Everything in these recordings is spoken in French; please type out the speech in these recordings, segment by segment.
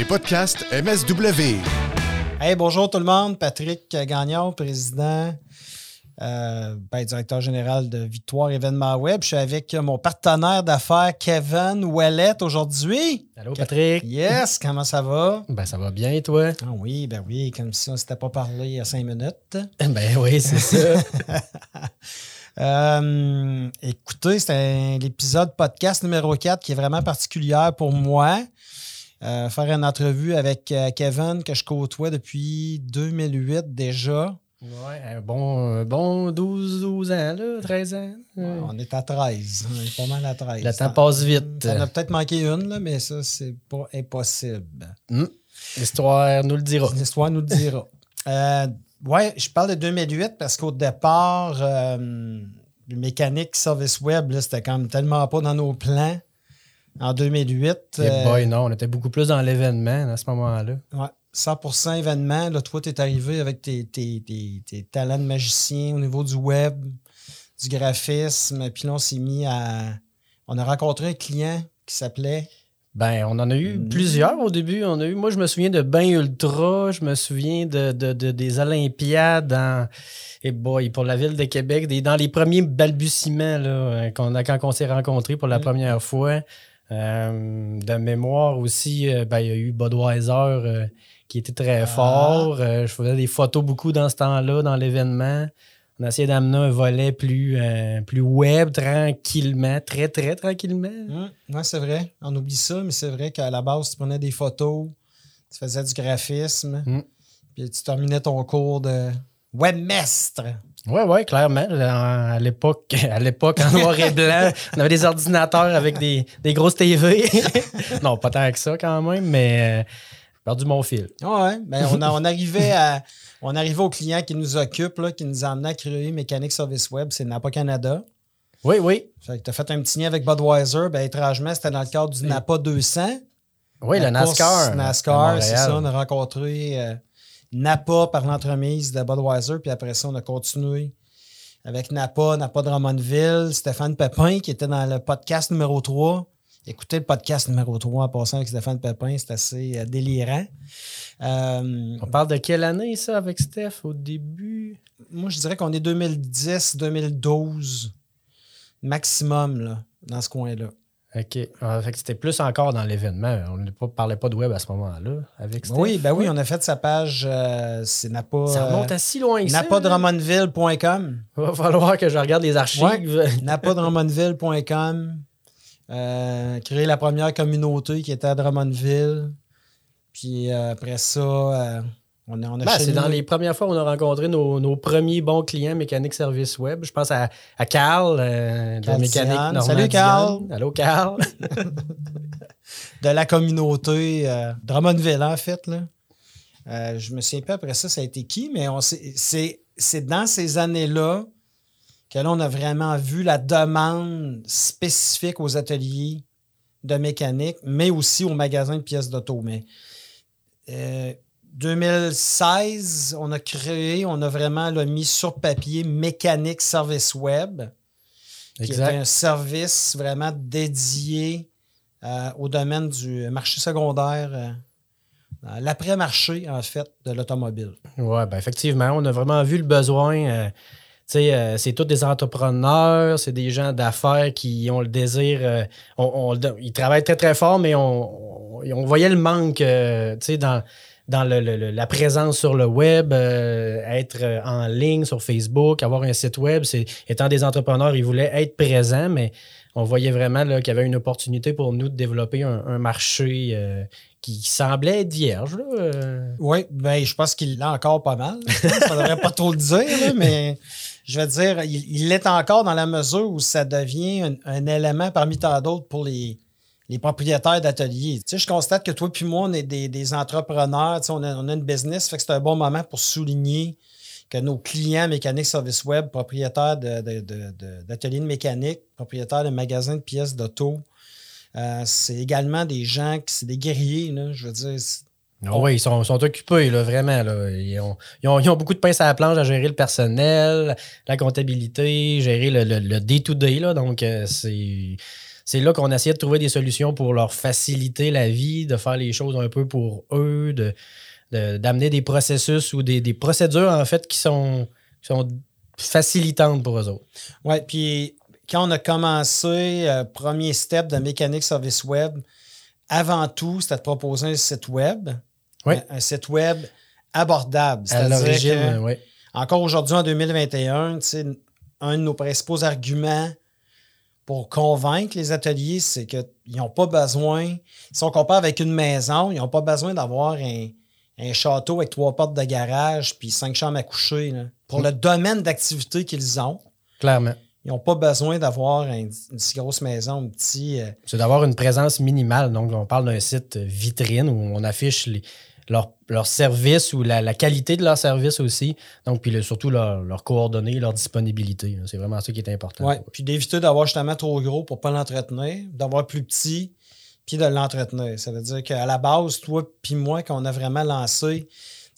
les podcasts MSW. Hey, bonjour tout le monde. Patrick Gagnon, président, euh, ben, directeur général de Victoire Événement Web. Je suis avec mon partenaire d'affaires, Kevin Ouellet, aujourd'hui. Allô, Patrick. Yes, comment ça va? Ben, ça va bien, toi? Ah oui, ben oui, comme si on ne s'était pas parlé il y a cinq minutes. Ben oui, c'est ça. Euh, écoutez, c'est l'épisode podcast numéro 4 qui est vraiment particulier pour moi. Euh, faire une entrevue avec euh, Kevin que je côtoie depuis 2008 déjà. Ouais, un bon, bon 12, 12 ans, là, 13 ans. Ouais, on est à 13. On est pas mal à 13. Le temps passe vite. En a peut-être manqué une, là, mais ça, c'est pas impossible. Hum. L'histoire nous le dira. L'histoire nous le dira. Euh, ouais, je parle de 2008 parce qu'au départ, euh, le mécanique service web, c'était quand même tellement pas dans nos plans en 2008. Eh euh, boy, non, on était beaucoup plus dans l'événement à ce moment-là. ouais, 100% événement. Là, toi, tu es arrivé avec tes, tes- tes- tes talents de magicien au niveau du web, du graphisme. Puis là, on s'est mis à. On a rencontré un client qui s'appelait. Ben, on en a eu plusieurs au début. On a eu, moi, je me souviens de Bain Ultra, je me souviens de, de- de- des Olympiades dans, et boy, pour la ville de Québec, des- dans les premiers balbutiements là, euh, a, quand on s'est rencontrés pour la Mm. première fois. Euh, de mémoire aussi, euh, ben, il y a eu Budweiser euh, qui était très Ah. fort. Je faisais des photos beaucoup dans ce temps-là, dans l'événement. On a essayé d'amener un volet plus, euh, plus web, tranquillement, très, très tranquillement. Hum, ouais, c'est vrai. On oublie ça, mais c'est vrai qu'à la base, tu prenais des photos, tu faisais du graphisme, Mm. puis tu terminais ton cours de webmestre. Oui, oui, clairement. À l'époque, à l'époque, en noir et blanc, on avait des ordinateurs avec des, des grosses TV. non, pas tant que ça quand même, mais euh, j'ai perdu mon fil. Ouais, ben on, a- on arrivait à. On arrivait au client qui nous occupe, là, qui nous a amené à créer Mécanique Service Web, c'est Napa Canada. Oui, oui. Fait que tu as fait un petit lien avec Budweiser. Ben, étrangement, c'était dans le cadre du Napa 200. Oui, le NASCAR. NASCAR, c'est ça. On a rencontré euh, Napa par l'entremise de Budweiser, puis après ça, on a continué avec Napa, Napa Drummondville, Stéphane Pépin qui était dans le podcast numéro 3. Écoutez le podcast numéro 3 en passant avec Stéphane Pépin, c'est assez euh, délirant. Euh, On parle de quelle année, ça, avec Steph, au début? moi, je dirais qu'on est 2010-2012 maximum là, dans ce coin-là. OK. Ah, fait c'était plus encore dans l'événement. On ne parlait pas de web à ce moment-là avec Steph. Oui, ben oui, on a fait sa page, euh, c'est Napa. Ça remonte à si loin que ça. napadrummondville.com. Il va falloir que je regarde les archives. napadrummondville.com. Euh, créer la première communauté qui était à Drummondville. Puis euh, après ça, on on Ben, c'est dans les premières fois où on a rencontré nos, nos premiers bons clients mécanique service web. Je pense à, à Carl euh, de Carl mécanique Salut, Carl. Allô Carl. de la communauté euh, Drummondville, en fait. Là. Euh, je me souviens pas après ça, ça a été qui, mais c'est dans ces années-là que là, on a vraiment vu la demande spécifique aux ateliers de mécanique, mais aussi aux magasins de pièces d'auto. Mais euh, 2016, on a créé, on a vraiment là, mis sur papier Mécanique Service Web, qui est un service vraiment dédié euh, au domaine du marché secondaire, euh, l'après-marché, en fait, de l'automobile. Ouais, ben effectivement, on a vraiment vu le besoin. euh, tu sais, euh, c'est tous des entrepreneurs, c'est des gens d'affaires qui ont le désir. euh, on- on le- ils travaillent très, très fort, mais on, voyait le manque euh, tu sais, dans, dans la présence sur le web, euh, être euh, en ligne sur Facebook, avoir un site web. C'est, étant des entrepreneurs, ils voulaient être présents, mais on voyait vraiment qu'il y avait une opportunité pour nous de développer un, marché euh, qui semblait être vierge. Oui, ben, je pense qu'il l'a encore pas mal. Ça ne devrait pas trop le dire, mais je vais dire, il l'est encore dans la mesure où ça devient un élément parmi tant d'autres pour les, les propriétaires d'ateliers. Tu sais, je constate que toi puis moi, on est des, entrepreneurs, on a, une business, fait que c'est un bon moment pour souligner que nos clients mécaniques service web, propriétaires d'ateliers de, mécanique, propriétaires de magasins de pièces d'auto, euh, c'est également des gens qui, c'est des guerriers, je veux dire. c'est- Ah oui, ils sont, occupés, là, vraiment. Ils, ont, beaucoup de pinces à la planche à gérer le personnel, la comptabilité, gérer le, day-to-day. donc, euh, c'est. C'est là qu'on essayait de trouver des solutions pour leur faciliter la vie, de faire les choses un peu pour eux, de, d'amener des processus ou des, procédures, en fait, qui sont, sont facilitantes pour eux autres. Oui, puis quand on a commencé, euh, premier step de mécanique service web, avant tout, c'était de proposer un site web. Un, site web abordable. À l'origine, oui. Encore aujourd'hui, en 2021, un de nos principaux arguments pour convaincre les ateliers, c'est qu'ils n'ont pas besoin, si on compare avec une maison, ils n'ont pas besoin d'avoir un, un château avec trois portes de garage puis cinq chambres à coucher. Pour le domaine d'activité qu'ils ont. Clairement. Ils n'ont pas besoin d'avoir une, si grosse maison, un petit. Euh, C'est d'avoir une présence minimale. Donc, on parle d'un site vitrine où on affiche leurs leur services ou la, qualité de leur service aussi. Donc, puis surtout leurs coordonnées, leur disponibilité. C'est vraiment ça qui est important. Oui, puis d'éviter d'avoir justement trop gros pour ne pas l'entretenir, d'avoir plus petit de l'entretenir. Ça veut dire qu'à la base, toi puis moi, quand on a vraiment lancé,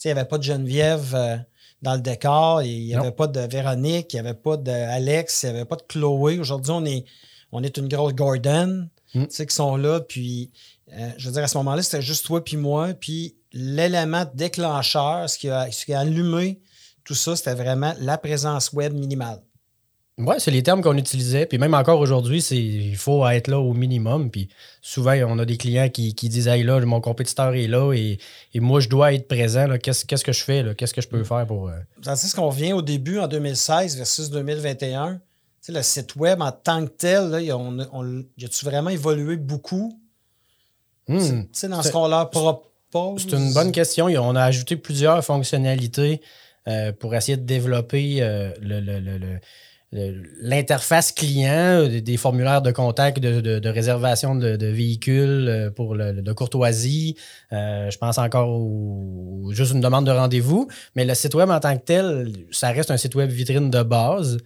il n'y avait pas de Geneviève euh, dans le décor, il n'y avait pas de Véronique, il n'y avait pas d'Alex, il n'y avait pas de Chloé. Aujourd'hui, on est, on est une grosse Gordon mm. qui sont là. Puis, euh, je veux dire, à ce moment-là, c'était juste toi puis moi. Puis, l'élément déclencheur, ce qui, a, ce qui a allumé tout ça, c'était vraiment la présence web minimale. Oui, c'est les termes qu'on utilisait. Puis même encore aujourd'hui, c'est il faut être là au minimum. Puis souvent, on a des clients qui, qui disent Hey là, mon compétiteur est là et, moi, je dois être présent. Qu'est-ce, que je fais? Qu'est-ce que je peux faire pour. Euh... C'est ce qu'on revient au début en 2016 versus 2021. Tu le site web en tant que tel, là, on, a-tu vraiment évolué beaucoup? Tu dans ce qu'on leur propose? C'est une bonne question. On a ajouté plusieurs fonctionnalités euh, pour essayer de développer euh, l'interface client, euh, des formulaires de contact, de, réservation de, véhicules pour le, de courtoisie. Euh, je pense encore au, juste une demande de rendez-vous. Mais le site web en tant que tel, ça reste un site web vitrine de base.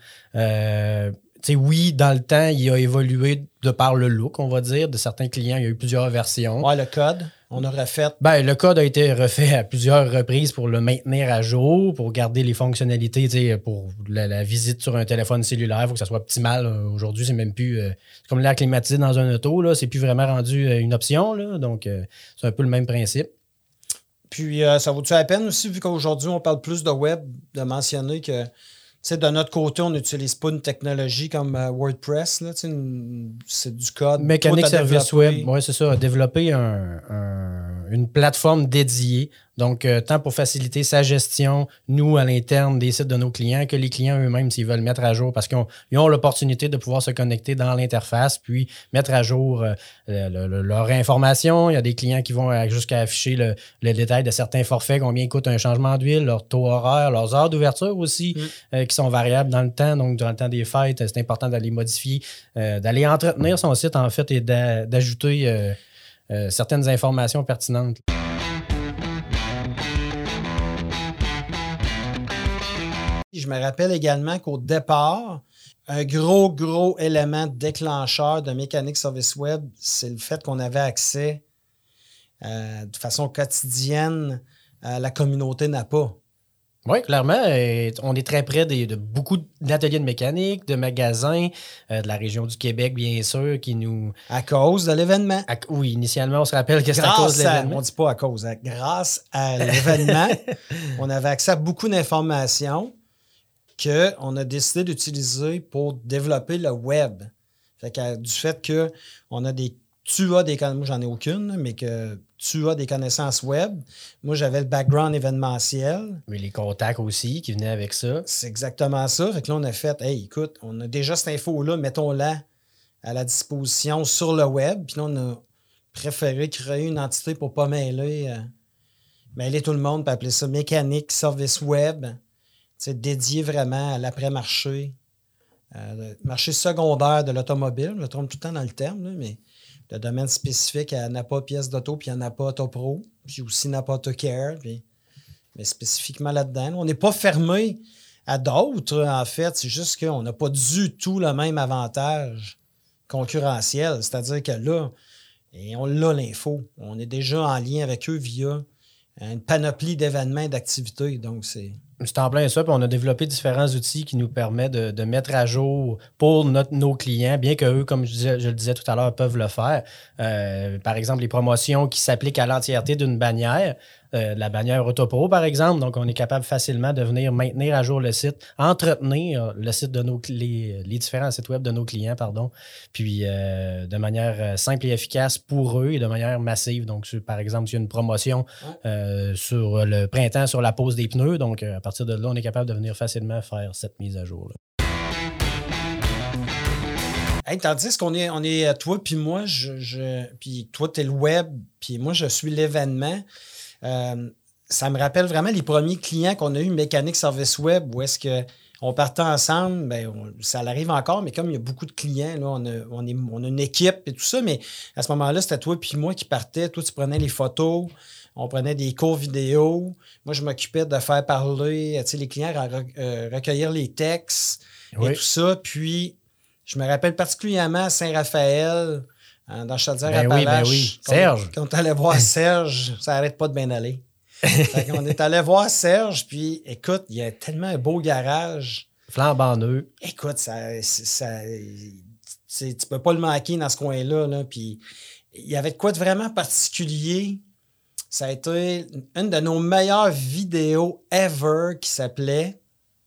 Oui, dans le temps, il a évolué de par le look, on va dire, de certains clients. Il y a eu plusieurs versions. Ouais, le code, on a refait. Ben, le code a été refait à plusieurs reprises pour le maintenir à jour, pour garder les fonctionnalités, pour la, visite sur un téléphone cellulaire. Il faut que ça soit optimal. Aujourd'hui, c'est même plus. Euh, comme l'air climatisé dans un auto, là, c'est plus vraiment rendu euh, une option. Là, donc, euh, c'est un peu le même principe. Puis, ça vaut-tu la peine aussi, vu qu'aujourd'hui, on parle plus de web, de mentionner que de notre côté, on n'utilise pas une technologie comme euh, WordPress. C'est du code. Mécanique Service Web, oui, c'est ça. Développer une plateforme dédiée donc, euh, tant pour faciliter sa gestion, nous, à l'interne des sites de nos clients, que les clients eux-mêmes, s'ils veulent mettre à jour, parce qu'ils ont, l'opportunité de pouvoir se connecter dans l'interface, puis mettre à jour euh, leur information. Il y a des clients qui vont jusqu'à afficher le, détail de certains forfaits, combien coûte un changement d'huile, leur taux horaire, leurs heures d'ouverture aussi, mm. euh, qui sont variables dans le temps. Donc, dans le temps des fêtes, c'est important d'aller modifier, d'aller entretenir son site, en fait, et d'ajouter certaines informations pertinentes. Je me rappelle également qu'au départ, un gros, gros élément déclencheur de mécanique service web, c'est le fait qu'on avait accès euh, de façon quotidienne à la communauté NAPA. Oui, clairement. on est très près de, beaucoup d'ateliers de mécanique, de magasins, euh, de la région du Québec, bien sûr, qui nous. À cause de l'événement. Oui, initialement, on se rappelle que c'est à cause de l'événement. On ne dit pas à cause. Hein. grâce à l'événement, on avait accès à beaucoup d'informations qu'on a décidé d'utiliser pour développer le web. Fait que, du fait que on a des. Tu as des connaissances, moi j'en ai aucune, mais que tu as des connaissances web. Moi, j'avais le background événementiel. Mais les contacts aussi qui venaient avec ça. C'est exactement ça. Fait que là, on a fait, hey, écoute, on a déjà cette info-là, mettons-la à la disposition sur le web. Puis là, on a préféré créer une entité pour ne pas mêler, euh, mêler tout le monde, puis appeler ça mécanique, service web dédié vraiment à l'après-marché, euh, marché secondaire de l'automobile. Je me trompe tout le temps dans le terme, mais le domaine spécifique à Napa pièce d'auto, puis il n'y en a pas Auto Pro, puis aussi Napa Auto Care, mais spécifiquement là-dedans. On n'est pas fermé à d'autres, en fait. C'est juste qu'on n'a pas du tout le même avantage concurrentiel. C'est-à-dire que là, et on l'a l'info. On est déjà en lien avec eux via une panoplie d'événements et d'activités. Donc, c'est C'est en plein ça. Puis on a développé différents outils qui nous permettent de, mettre à jour pour nos clients, bien qu'eux, comme je, je, le disais tout à l'heure, peuvent le faire. Euh, par exemple, les promotions qui s'appliquent à l'entièreté d'une bannière. Euh, la bannière Autopro, par exemple. Donc, on est capable facilement de venir maintenir à jour le site, entretenir le site de nos les, les différents sites web de nos clients, pardon, puis euh, de manière simple et efficace pour eux et de manière massive. Donc, par exemple, s'il y a une promotion sur le printemps sur la pose des pneus, donc partir de là, on est capable de venir facilement faire cette mise à jour. Hey, tandis qu'on est, on est toi puis moi, je, puis toi, tu es le web, puis moi, je suis l'événement. Euh, ça me rappelle vraiment les premiers clients qu'on a eu mécanique service web où est-ce que on partait ensemble, ben, ça arrive encore, mais comme il y a beaucoup de clients, on, a, on a une équipe et tout ça, mais à ce moment-là, c'était toi puis moi qui partais. Toi, tu prenais les photos, on prenait des cours vidéo. Moi, je m'occupais de faire parler les clients, euh, recueillir les textes et tout ça. Puis, je me rappelle particulièrement à Saint-Raphaël, Hein, dans Chaudière ben oui, ben oui. Serge. Quand, on est allé voir Serge, ça n'arrête pas de bien aller. on est allé voir Serge, puis écoute, il y a tellement un beau garage. Flambant neuf. Écoute, ça, ça, tu peux pas le manquer dans ce coin-là. Là, puis il y avait de quoi de vraiment particulier. Ça a été une de nos meilleures vidéos ever qui s'appelait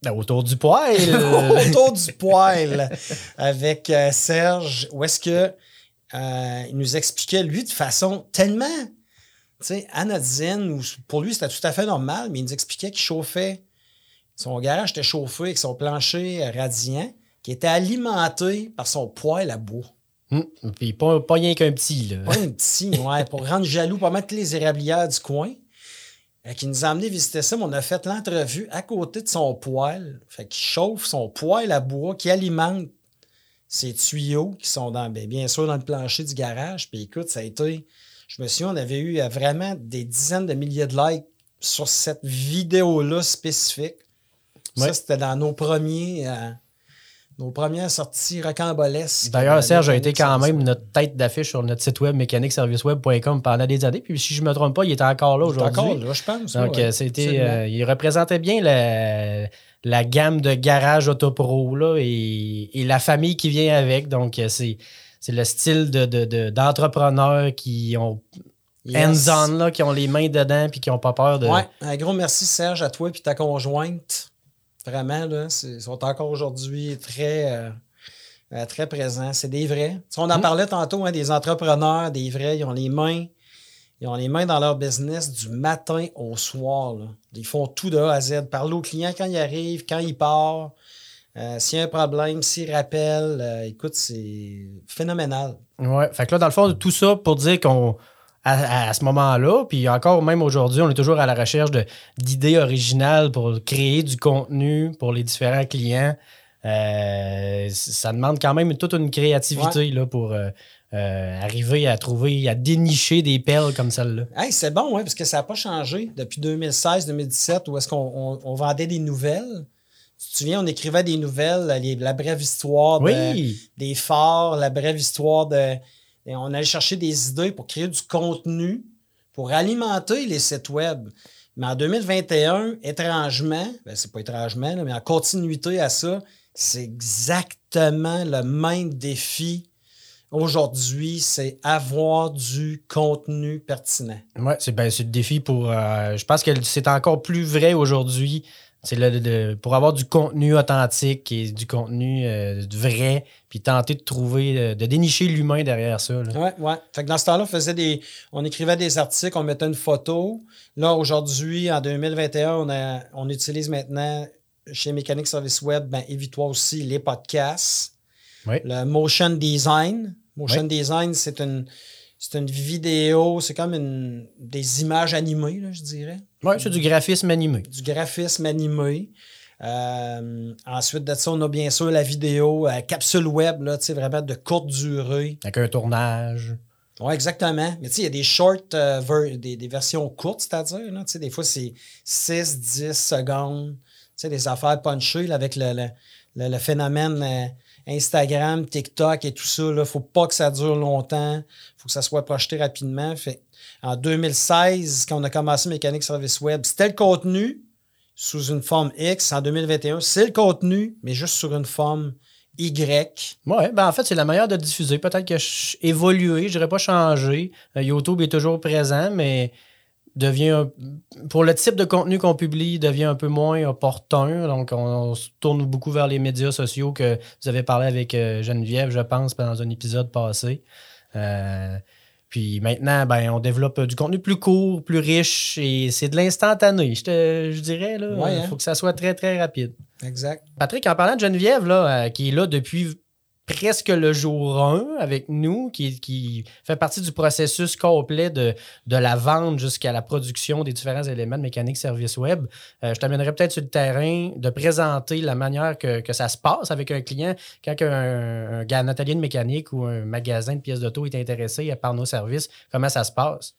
ben, Autour du poil. Autour du poil avec euh, Serge. Où est-ce que euh, il nous expliquait, lui, de façon tellement anodine, pour lui, c'était tout à fait normal, mais il nous expliquait qu'il chauffait. Son garage était chauffé avec son plancher radiant qui était alimenté par son poêle à bois. Hum, puis pas, pas rien qu'un petit. Là. Pas un petit, ouais, pour rendre jaloux, pour mettre les érablières du coin. Euh, qui nous a amené visiter ça, mais on a fait l'entrevue à côté de son poêle. Fait qu'il chauffe son poêle à bois qui alimente ces tuyaux qui sont dans, ben, bien sûr dans le plancher du garage. Puis écoute, ça a été. Je me souviens, on avait eu euh, vraiment des dizaines de milliers de likes sur cette vidéo-là spécifique. Ça, c'était dans nos premiers. Euh, nos premières sorties rocambolesques. D'ailleurs, Serge a été quand même notre tête d'affiche sur notre site web mécaniqueserviceweb.com pendant des années. Puis si je ne me trompe pas, il était encore là aujourd'hui. Encore là, je pense. Donc, euh, c'était, il représentait bien la gamme de garage Autopro là, et, la famille qui vient avec. Donc, euh, c'est, le style de, d'entrepreneurs qui ont hands-on, qui ont les mains dedans puis qui n'ont pas peur de. Ouais, un gros merci Serge à toi et ta conjointe. Vraiment, là, ils sont encore aujourd'hui très, euh, euh, très présents. C'est des vrais. on en hmm. parlait tantôt, hein, des entrepreneurs, des vrais, ils ont les mains ils ont les mains dans leur business du matin au soir. Ils font tout de A à Z. Parler au client quand il arrive, quand il part. Euh, s'il y a un problème, s'il rappelle, euh, écoute, c'est phénoménal. Ouais, fait que là, dans le fond, tout ça pour dire qu'on, à, ce moment-là, puis encore même aujourd'hui, on est toujours à la recherche d'idées originales pour créer du contenu pour les différents clients. Euh, ça demande quand même toute une créativité là, pour, euh, arriver à trouver, à dénicher des perles comme celle-là. c'est bon, ouais, parce que ça n'a pas changé depuis 2016-2017 où est-ce qu'on vendait des nouvelles. Tu te souviens, on écrivait des nouvelles, la brève histoire des forts, la brève histoire de. On allait chercher des idées pour créer du contenu, pour alimenter les sites web. Mais en 2021, étrangement, ben c'est pas étrangement, mais en continuité à ça, c'est exactement le même défi aujourd'hui, c'est avoir du contenu pertinent. Oui, c'est ben, le défi pour. Euh, je pense que c'est encore plus vrai aujourd'hui. C'est le, pour avoir du contenu authentique et du contenu euh, vrai, puis tenter de trouver, euh, de dénicher l'humain derrière ça. Oui, oui. Fait que dans ce temps-là, on faisait des. On écrivait des articles, on mettait une photo. Là, aujourd'hui, en 2021, on, a, on utilise maintenant chez Mécanique Service Web, ben, évite-toi aussi les podcasts. Le motion design. Motion design, c'est une, c'est une vidéo, c'est comme une, des images animées, je dirais. Oui, c'est du graphisme animé. Du graphisme animé. Euh, ensuite de ça, on a bien sûr la vidéo euh, capsule web, là, vraiment de courte durée. Avec un tournage. Oui, exactement. Mais tu sais, il y a des short, euh, des, versions courtes, c'est-à-dire. Des fois, c'est 6, 10 secondes. Tu sais, des affaires punchées avec le, le phénomène Instagram, TikTok et tout ça, il ne faut pas que ça dure longtemps. Il faut que ça soit projeté rapidement. En 2016, quand on a commencé Mécanique Service Web, c'était le contenu. sous une forme X en 2021. C'est le contenu, mais juste sur une forme Y. Oui, ben en fait, c'est la manière de diffuser. Peut-être que évoluer, je dirais pas changer. Euh, YouTube est toujours présent, mais devient un- pour le type de contenu qu'on publie, devient un peu moins opportun. Donc, on, on se tourne beaucoup vers les médias sociaux que vous avez parlé avec euh, Geneviève, je pense, dans un épisode passé. Euh, puis maintenant, ben, on développe du contenu plus court, plus riche et c'est de l'instantané, je, te- je dirais. Il Ouais, hein? faut que ça soit très, très rapide. Exact. Patrick, en parlant de Geneviève, là, euh, qui est là depuis presque le jour 1 avec nous, qui, qui fait partie du processus complet de, de la vente jusqu'à la production des différents éléments de mécanique service web. Euh, je t'amènerai peut-être sur le terrain de présenter la manière que, que ça se passe avec un client quand un, un, un atelier de mécanique ou un magasin de pièces d'auto est intéressé par nos services. Comment ça se passe?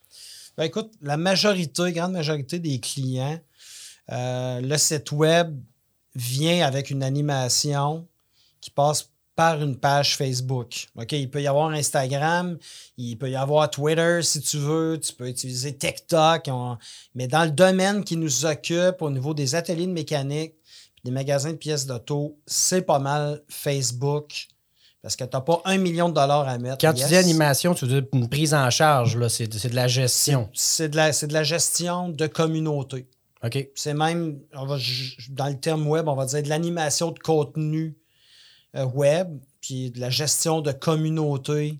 Ben, écoute, la majorité, grande majorité des clients, euh, le site web vient avec une animation qui passe par une page Facebook. OK, il peut y avoir Instagram, il peut y avoir Twitter si tu veux, tu peux utiliser TikTok, on- mais dans le domaine qui nous occupe au niveau des ateliers de mécanique, des magasins de pièces d'auto, c'est pas mal Facebook parce que tu n'as pas un million de dollars à mettre. Quand tu dis animation, tu veux dire une prise en charge, là, c'est c'est de la gestion. C'est de, la- c'est de la gestion de communauté. OK. C'est même, on va, j- dans le terme web, on va dire de l'animation de contenu web, puis de la gestion de communauté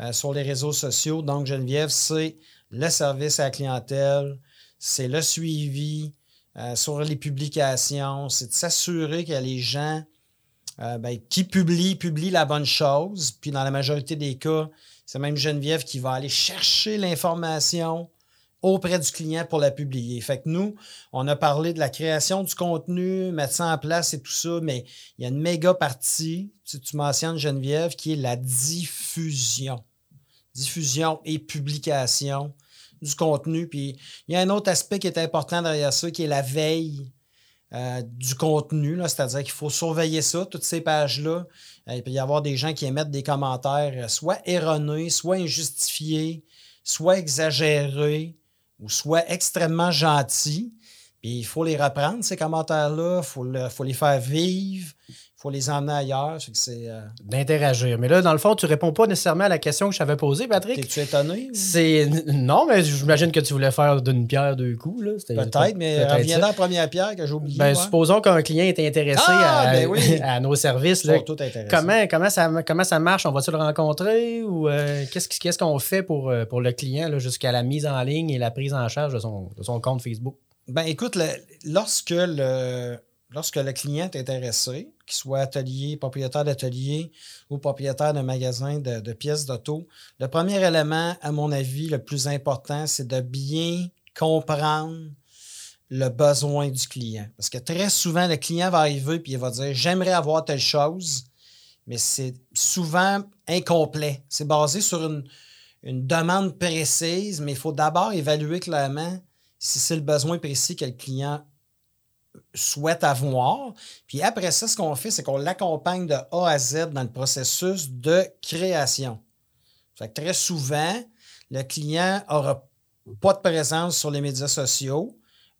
euh, sur les réseaux sociaux. Donc, Geneviève, c'est le service à la clientèle, c'est le suivi euh, sur les publications, c'est de s'assurer que les gens euh, ben, qui publient, publient la bonne chose. Puis, dans la majorité des cas, c'est même Geneviève qui va aller chercher l'information auprès du client pour la publier. Fait que nous, on a parlé de la création du contenu, mettre ça en place et tout ça, mais il y a une méga partie, si tu mentionnes Geneviève, qui est la diffusion. Diffusion et publication du contenu. Puis il y a un autre aspect qui est important derrière ça, qui est la veille euh, du contenu, c'est-à-dire qu'il faut surveiller ça, toutes ces pages-là. Euh, il peut y avoir des gens qui émettent des commentaires euh, soit erronés, soit injustifiés, soit exagérés ou soit extrêmement gentils. Puis il faut les reprendre, ces commentaires-là, il faut, le- faut les faire vivre, il faut les emmener ailleurs. C'est, euh, D'interagir. Mais là, dans le fond, tu réponds pas nécessairement à la question que je t'avais posée, Patrick. T'es-tu étonné? C'est. Non, mais j'imagine que tu voulais faire d'une pierre deux coups. Là. Peut-être, mais reviens dans la première pierre que j'ai oublié. Ben, ouais. supposons qu'un client est intéressé Ah, à, ben oui. à nos services. Là. Comment, comment, ça, comment ça marche? On va-tu le rencontrer ou euh, qu'est-ce qu'on fait pour, euh, pour le client là, jusqu'à la mise en ligne et la prise en charge de son, de son compte Facebook? Ben, écoute, lorsque, le, lorsque le client est intéressé, qu'il soit atelier, propriétaire d'atelier ou propriétaire d'un magasin de, de pièces d'auto, le premier élément, à mon avis, le plus important, c'est de bien comprendre le besoin du client. Parce que très souvent, le client va arriver et il va dire J'aimerais avoir telle chose, mais c'est souvent incomplet. C'est basé sur une, une demande précise, mais il faut d'abord évaluer clairement si c'est le besoin précis que le client souhaite avoir. Puis après ça, ce qu'on fait, c'est qu'on l'accompagne de A à Z dans le processus de création. Fait que très souvent, le client n'aura pas de présence sur les médias sociaux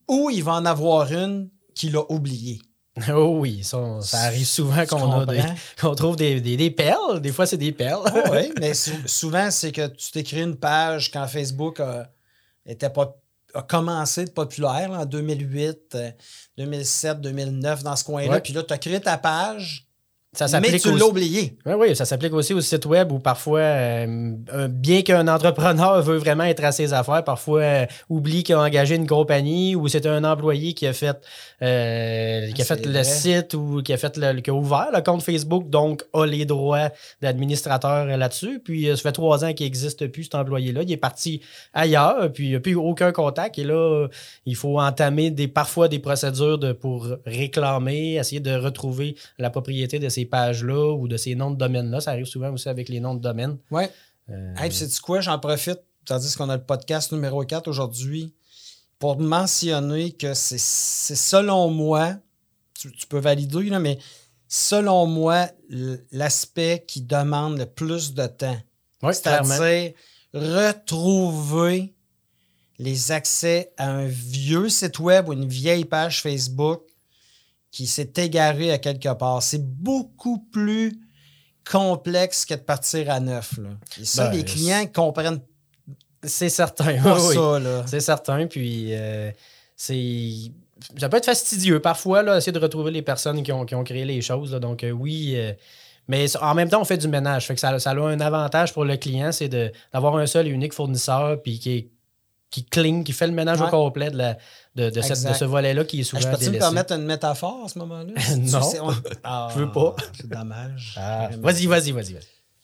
ou il va en avoir une qu'il a oubliée. Oh oui, ça, ça arrive souvent qu'on qu'on trouve des, des- des perles. Des fois, c'est des perles. oui, mais sou- souvent, c'est que tu t'écris une page quand Facebook a, était pas, a commencé de populaire là, en 2008, euh, 2007, 2009, dans ce coin-là. Ouais. Puis là, tu as créé ta page, Ça mais s'applique tu aussi- l'as oublié. Oui, oui, ça s'applique aussi au site web où parfois, euh, bien qu'un entrepreneur veut vraiment être à ses affaires, parfois euh, oublie qu'il a engagé une compagnie ou c'est un employé qui a fait, euh, qui a fait le vrai. site ou qui a, fait le, qui a ouvert le compte Facebook, donc a les droits d'administrateur là-dessus. Puis ça fait trois ans qu'il n'existe plus cet employé-là. Il est parti ailleurs, puis il n'y a plus aucun contact. Et là, il faut entamer des, parfois des procédures de, pour réclamer, essayer de retrouver la propriété de ces pages-là ou de ces noms de domaine-là. Ça arrive souvent aussi avec les noms de domaine. Ouais. Euh, Hey, puis sais-tu quoi? J'en profite, tandis qu'on a le podcast numéro 4 aujourd'hui, pour mentionner que c'est c'est selon moi, tu, tu peux valider, là, mais selon moi, l'aspect qui demande le plus de temps. oui. C'est-à-dire retrouver les accès à un vieux site web ou une vieille page Facebook qui s'est égaré à quelque part. C'est beaucoup plus complexe que de partir à neuf. Là. Et ça, Ben, les clients comprennent C'est certain. pas oui, oui. ça. Là. C'est certain. Puis, euh, c'est. Ça peut être fastidieux parfois, là, essayer de retrouver les personnes qui ont, qui ont créé les choses. là. Donc, euh, oui. euh, mais en même temps, on fait du ménage. Fait que ça, ça a un avantage pour le client, c'est d'avoir un seul et unique fournisseur puis qui, est- qui clean, qui fait le ménage Ouais. au complet de, la- de, de, cette- de ce volet-là qui est Ah, souvent je peux-tu me permettre une métaphore à ce moment-là? Non. Tu sais, on- Ah, Je veux pas. C'est dommage. Ah, vas-y, vas-y, vas-y.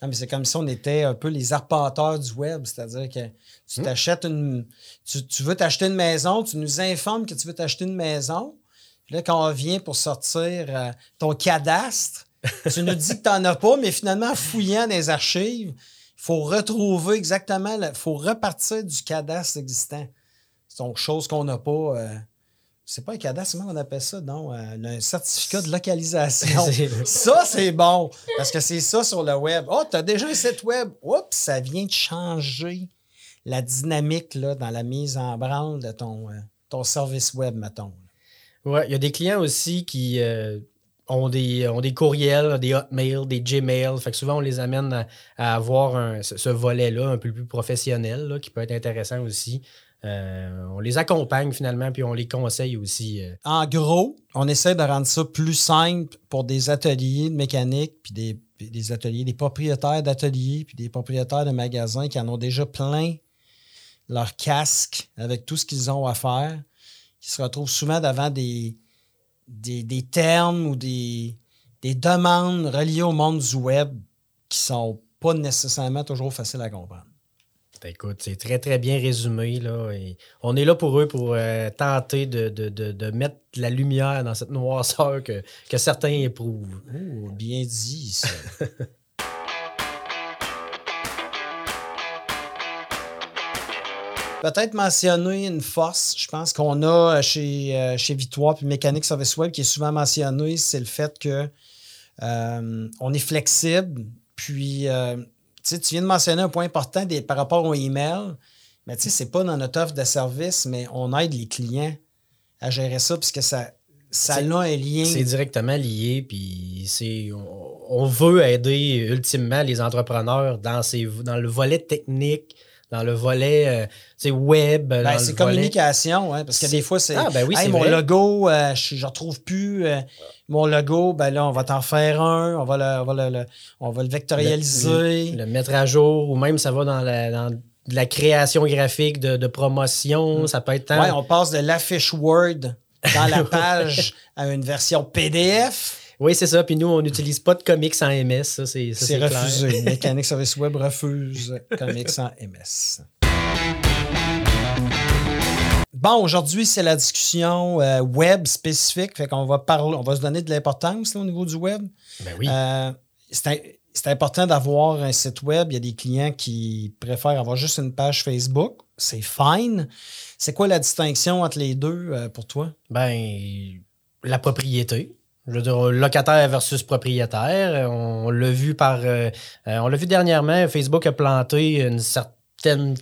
Non, mais c'est comme si on était un peu les arpenteurs du web, c'est-à-dire que Hmm? tu t'achètes une. Tu, tu veux t'acheter une maison, tu nous informes que tu veux t'acheter une maison. Puis là, quand on vient pour sortir euh, ton cadastre, tu nous dis que tu n'en as pas, mais finalement, en fouillant les archives, faut retrouver exactement, il faut repartir du cadastre existant. C'est donc chose qu'on n'a pas. euh, c'est pas un cadastre, comment on appelle ça? Non, euh, un certificat de localisation. Ça, c'est bon. Parce que c'est ça sur le web. Oh, tu as déjà un site web. Oups, ça vient de changer la dynamique là, dans la mise en branle de ton, euh, ton service web, mettons. Ouais, il y a des clients aussi qui euh, ont, des, ont des courriels, des hotmail, des Gmail. Fait que souvent, on les amène à, avoir ce, volet-là un peu plus professionnel, là, qui peut être intéressant aussi. Euh, on les accompagne finalement, puis on les conseille aussi. euh. En gros, on essaie de rendre ça plus simple pour des ateliers de mécanique, puis des, des ateliers, des propriétaires d'ateliers, puis des propriétaires de magasins qui en ont déjà plein leur casque avec tout ce qu'ils ont à faire, qui se retrouvent souvent devant des, des, des termes ou des, des demandes reliées au monde du web qui sont pas nécessairement toujours faciles à comprendre. Écoute, c'est très, très bien résumé. Là, et on est là pour eux pour euh, tenter de, de- de- de mettre de la lumière dans cette noirceur que, que certains éprouvent. Oh, bien dit, ça. Peut-être mentionner une force, je pense qu'on a chez, euh, chez Victoire puis Mécanique Service Web qui est souvent mentionné, c'est le fait que euh, on est flexible. Puis, euh, tu viens de mentionner un point important des, par rapport au email, mais tu sais, c'est pas dans notre offre de service, mais on aide les clients à gérer ça puisque ça, ça a un lien. C'est directement lié, puis c'est on, on veut aider ultimement les entrepreneurs dans, ces, dans le volet technique, dans le volet euh, web. Ben, c'est volet- communication, hein, parce que des fois, c'est Ah, ben oui, Hey, mon vrai. logo, euh, je ne retrouve plus. euh, mon logo, ben là, on va t'en faire un, on va le, on va le- le- on va le vectorialiser. le mettre à jour, ou même ça va dans la, dans de la création graphique de, de promotion. Ça peut être tant-. Ouais, on passe de l'affiche Word dans la page à une version PDF. Oui, c'est ça. Puis nous, on n'utilise pas de comics en MS. Ça, c'est ça, C'est clair. refusé. Mécanique Service Web refuse Comics sans MS. Bon, aujourd'hui, c'est la discussion euh, web spécifique. Fait qu'on va parler, on va se donner de l'importance là, au niveau du web. Ben oui. Euh, c'est un- c'est important d'avoir un site web. Il y a des clients qui préfèrent avoir juste une page Facebook. C'est fine. C'est quoi la distinction entre les deux euh, pour toi? Ben, la propriété. Je veux dire, locataire versus propriétaire. On l'a vu par. euh, euh, on l'a vu dernièrement, Facebook a planté une certaine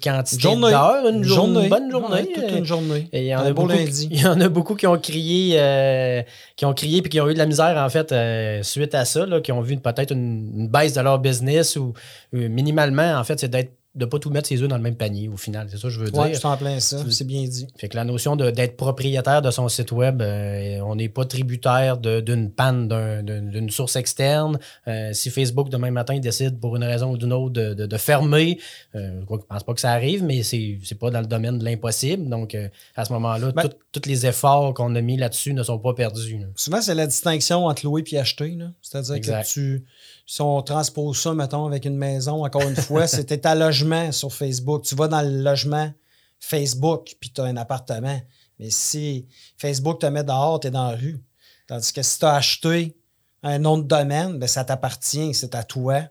quantité d'heures, une, journée, une bonne journée. Ouais, toute une journée. Et il y, en Un a beau beaucoup, lundi. il y en a beaucoup qui ont crié, euh, qui ont crié puis qui ont eu de la misère en fait euh, suite à ça, là, qui ont vu peut-être une, une baisse de leur business ou euh, minimalement en fait, c'est d'être de pas tout mettre ses œufs dans le même panier au final. C'est ça que je veux dire. je t'en plein ça. C'est bien dit. Fait que la notion de- d'être propriétaire de son site web, euh, on n'est pas tributaire d'une panne d'un- d'une source externe. Euh, si Facebook demain matin décide pour une raison ou d'une autre de, de- de fermer, euh, je ne pense pas que ça arrive, mais c'est c'est pas dans le domaine de l'impossible. Donc à ce moment-là, Ben- tous les efforts qu'on a mis là-dessus ne sont pas perdus. là. Souvent, c'est la distinction entre louer et acheter. C'est-à-dire que tu, si on transpose ça, mettons, avec une maison, encore une fois, c'était ta logement sur Facebook. Tu vas dans le logement Facebook, puis tu as un appartement. Mais si Facebook te met dehors, tu es dans la rue. Tandis que si tu as acheté un nom de domaine, ben, ça t'appartient, c'est à toi.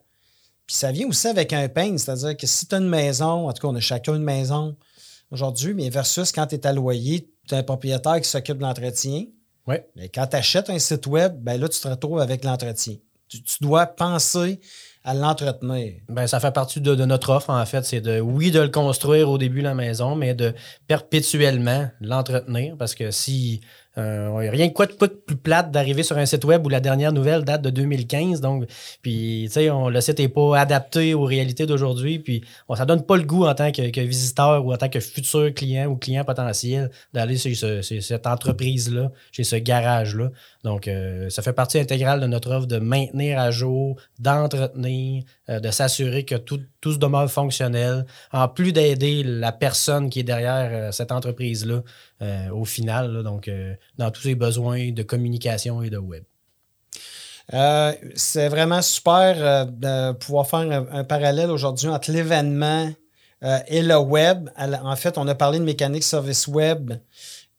Puis ça vient aussi avec un pain, c'est-à-dire que si tu as une maison, en tout cas, on a chacun une maison aujourd'hui, mais versus quand tu es à loyer, tu as un propriétaire qui s'occupe de l'entretien. Ouais. Mais quand tu achètes un site web, ben là, tu te retrouves avec l'entretien. Tu, dois penser à l'entretenir. Ben, ça fait partie de, de notre offre, en fait. C'est de, oui, de le construire au début, la maison, mais de perpétuellement l'entretenir. Parce que si euh, rien que quoi de plus plate d'arriver sur un site web où la dernière nouvelle date de 2015. Donc, puis, tu sais, le site n'est pas adapté aux réalités d'aujourd'hui. Puis, on, ça donne pas le goût en tant que, visiteur ou en tant que futur client ou client potentiel d'aller chez, cette entreprise-là, chez ce garage-là. Donc, euh, ça fait partie intégrale de notre offre de maintenir à jour, d'entretenir, euh, de s'assurer que tout, tout se demeure fonctionnel, en plus d'aider la personne qui est derrière cette entreprise-là euh, au final, donc euh, dans tous ses besoins de communication et de web. Euh, c'est vraiment super de pouvoir faire un, parallèle aujourd'hui entre l'événement et le web. En fait, on a parlé de mécanique service web,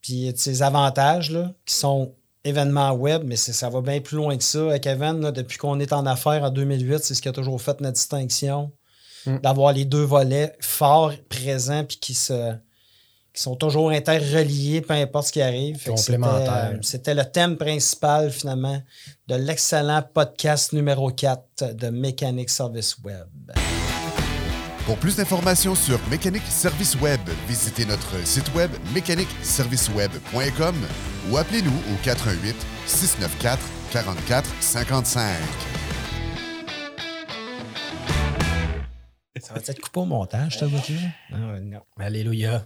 puis de ses avantages là, qui sont événements web, mais ça va bien plus loin que ça. Kevin, depuis qu'on est en affaires en 2008, c'est ce qui a toujours fait notre distinction, mm. d'avoir les deux volets forts, présents, puis qui se, qui sont toujours interreliés, peu importe ce qui arrive. C'était le thème principal, finalement, de l'excellent podcast numéro 4 de Mécanique Service Web. Pour plus d'informations sur Mécanique Service Web, visitez notre site web mécaniqueserviceweb.com ou appelez-nous au 418 694 44 55. Ça va être coupé au montage, voiture? Non, non. Alléluia.